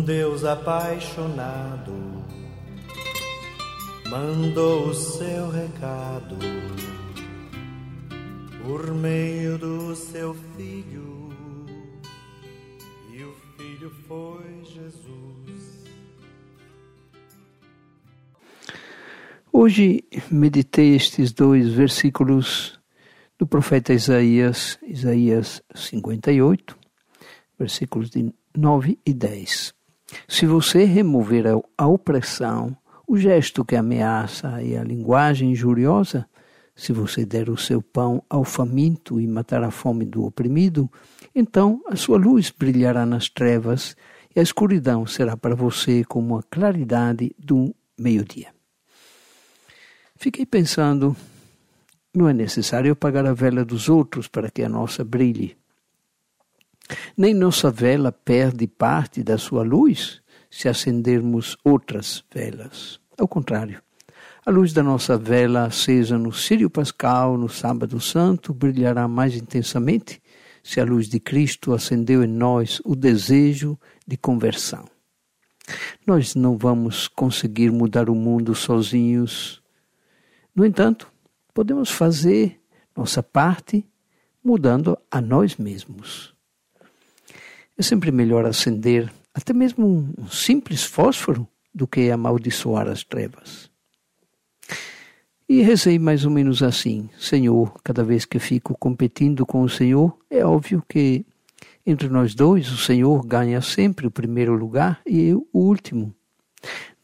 Deus apaixonado mandou o seu recado por meio do seu filho, e o filho foi Jesus. Hoje meditei estes dois versículos do profeta Isaías, Isaías 58, versículos de 9 e 10. Se você remover a opressão, o gesto que ameaça e a linguagem injuriosa, se você der o seu pão ao faminto e matar a fome do oprimido, então a sua luz brilhará nas trevas e a escuridão será para você como a claridade do meio-dia. Fiquei pensando, não é necessário apagar a vela dos outros para que a nossa brilhe. Nem nossa vela perde parte da sua luz se acendermos outras velas. Ao contrário, a luz da nossa vela acesa no Sírio Pascal, no Sábado Santo, brilhará mais intensamente se a luz de Cristo acendeu em nós o desejo de conversão. Nós não vamos conseguir mudar o mundo sozinhos. No entanto, podemos fazer nossa parte mudando a nós mesmos. É sempre melhor acender até mesmo um simples fósforo do que amaldiçoar as trevas. E rezei mais ou menos assim: Senhor, cada vez que fico competindo com o Senhor, é óbvio que entre nós dois o Senhor ganha sempre o primeiro lugar e eu o último.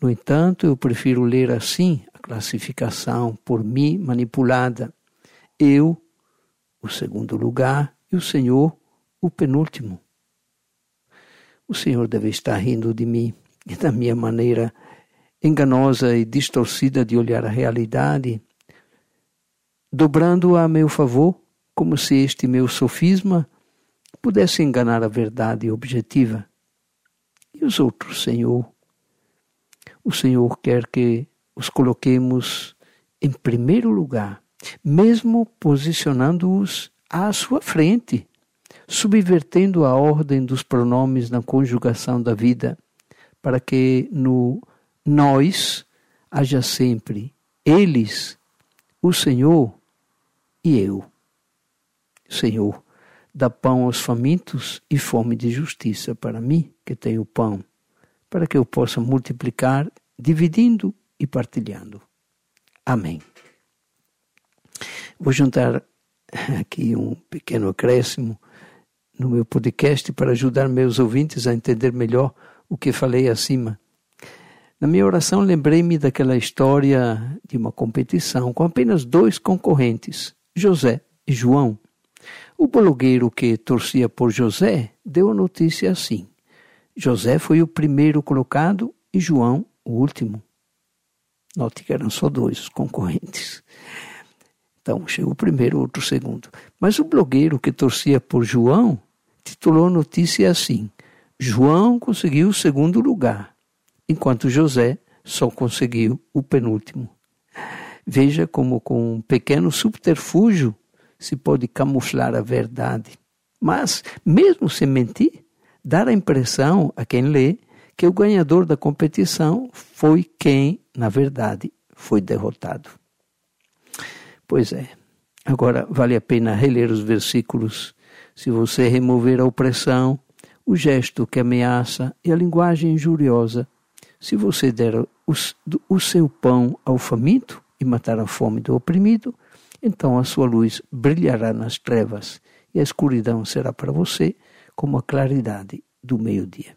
No entanto, eu prefiro ler assim a classificação por mim manipulada. Eu, o segundo lugar, e o Senhor, o penúltimo. O Senhor deve estar rindo de mim e da minha maneira enganosa e distorcida de olhar a realidade, dobrando-a a meu favor, como se este meu sofisma pudesse enganar a verdade objetiva. E os outros, Senhor? O Senhor quer que os coloquemos em primeiro lugar, mesmo posicionando-os à sua frente subvertendo a ordem dos pronomes na conjugação da vida, para que no nós haja sempre eles, o Senhor e eu. Senhor, dá pão aos famintos e fome de justiça para mim, que tenho pão, para que eu possa multiplicar, dividindo e partilhando. Amém. Vou juntar aqui um pequeno acréscimo no meu podcast para ajudar meus ouvintes a entender melhor o que falei acima. Na minha oração, lembrei-me daquela história de uma competição com apenas dois concorrentes, José e João. O blogueiro que torcia por José deu a notícia assim: José foi o primeiro colocado e João o último. Note que eram só dois concorrentes. Então, chegou o primeiro, outro segundo. Mas o blogueiro que torcia por João titulou a notícia assim: João conseguiu o segundo lugar, enquanto José só conseguiu o penúltimo. Veja como, com um pequeno subterfúgio, se pode camuflar a verdade. Mas, mesmo sem mentir, dar a impressão a quem lê que o ganhador da competição foi quem, na verdade, foi derrotado. Pois é. Agora vale a pena reler os versículos se você remover a opressão, o gesto que ameaça e a linguagem injuriosa, se você der o, seu pão ao faminto e matar a fome do oprimido, então a sua luz brilhará nas trevas e a escuridão será para você como a claridade do meio-dia.